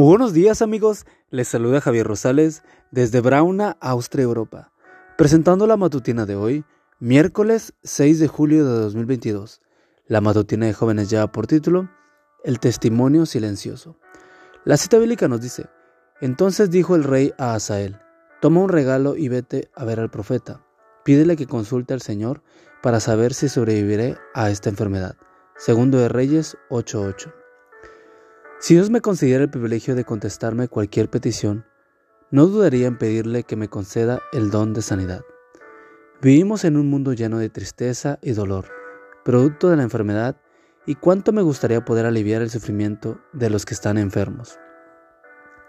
Muy buenos días amigos, les saluda Javier Rosales desde Brauna, Austria, Europa, presentando la matutina de hoy, miércoles 6 de julio de 2022. La matutina de jóvenes lleva por título El testimonio silencioso. La cita bíblica nos dice, entonces dijo el rey a Asael, toma un regalo y vete a ver al profeta, pídele que consulte al Señor para saber si sobreviviré a esta enfermedad. Segundo de Reyes 8:8. Si Dios me concediera el privilegio de contestarme cualquier petición, no dudaría en pedirle que me conceda el don de sanidad. Vivimos en un mundo lleno de tristeza y dolor, producto de la enfermedad, y cuánto me gustaría poder aliviar el sufrimiento de los que están enfermos.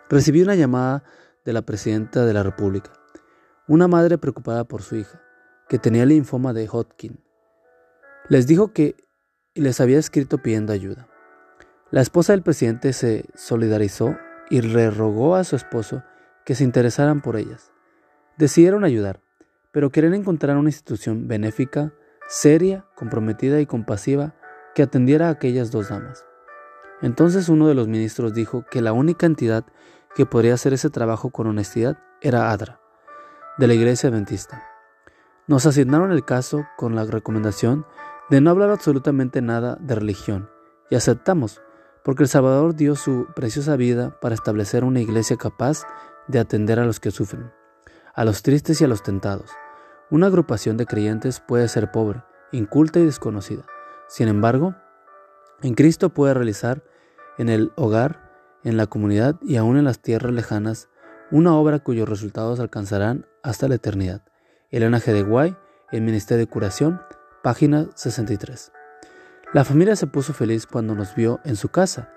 Recibí una llamada de la presidenta de la República, una madre preocupada por su hija, que tenía linfoma de Hodgkin. Les dijo que les había escrito pidiendo ayuda. La esposa del presidente se solidarizó y le rogó a su esposo que se interesaran por ellas. Decidieron ayudar, pero querían encontrar una institución benéfica, seria, comprometida y compasiva que atendiera a aquellas dos damas. Entonces uno de los ministros dijo que la única entidad que podría hacer ese trabajo con honestidad era ADRA, de la Iglesia Adventista. Nos asignaron el caso con la recomendación de no hablar absolutamente nada de religión, y aceptamos, porque el Salvador dio su preciosa vida para establecer una iglesia capaz de atender a los que sufren, a los tristes y a los tentados. Una agrupación de creyentes puede ser pobre, inculta y desconocida. Sin embargo, en Cristo puede realizar en el hogar, en la comunidad y aún en las tierras lejanas una obra cuyos resultados alcanzarán hasta la eternidad. Elena G. de Guay, El Ministerio de Curación, página 63. La familia se puso feliz cuando nos vio en su casa.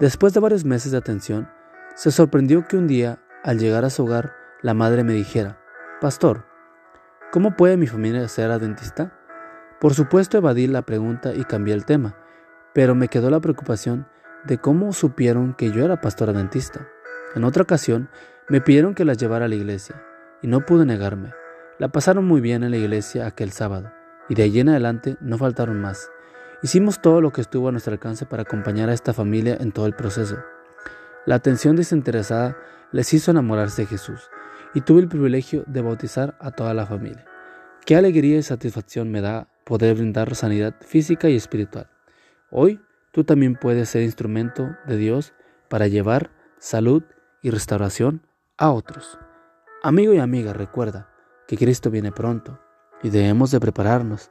Después de varios meses de atención, se sorprendió que un día, al llegar a su hogar, la madre me dijera, Pastor, ¿cómo puede mi familia ser adventista? Por supuesto evadí la pregunta y cambié el tema, pero me quedó la preocupación de cómo supieron que yo era pastor adventista. En otra ocasión, me pidieron que las llevara a la iglesia, y no pude negarme. La pasaron muy bien en la iglesia aquel sábado, y de allí en adelante no faltaron más. Hicimos todo lo que estuvo a nuestro alcance para acompañar a esta familia en todo el proceso. La atención desinteresada les hizo enamorarse de Jesús y tuve el privilegio de bautizar a toda la familia. Qué alegría y satisfacción me da poder brindar sanidad física y espiritual. Hoy tú también puedes ser instrumento de Dios para llevar salud y restauración a otros. Amigo y amiga, recuerda que Cristo viene pronto y debemos de prepararnos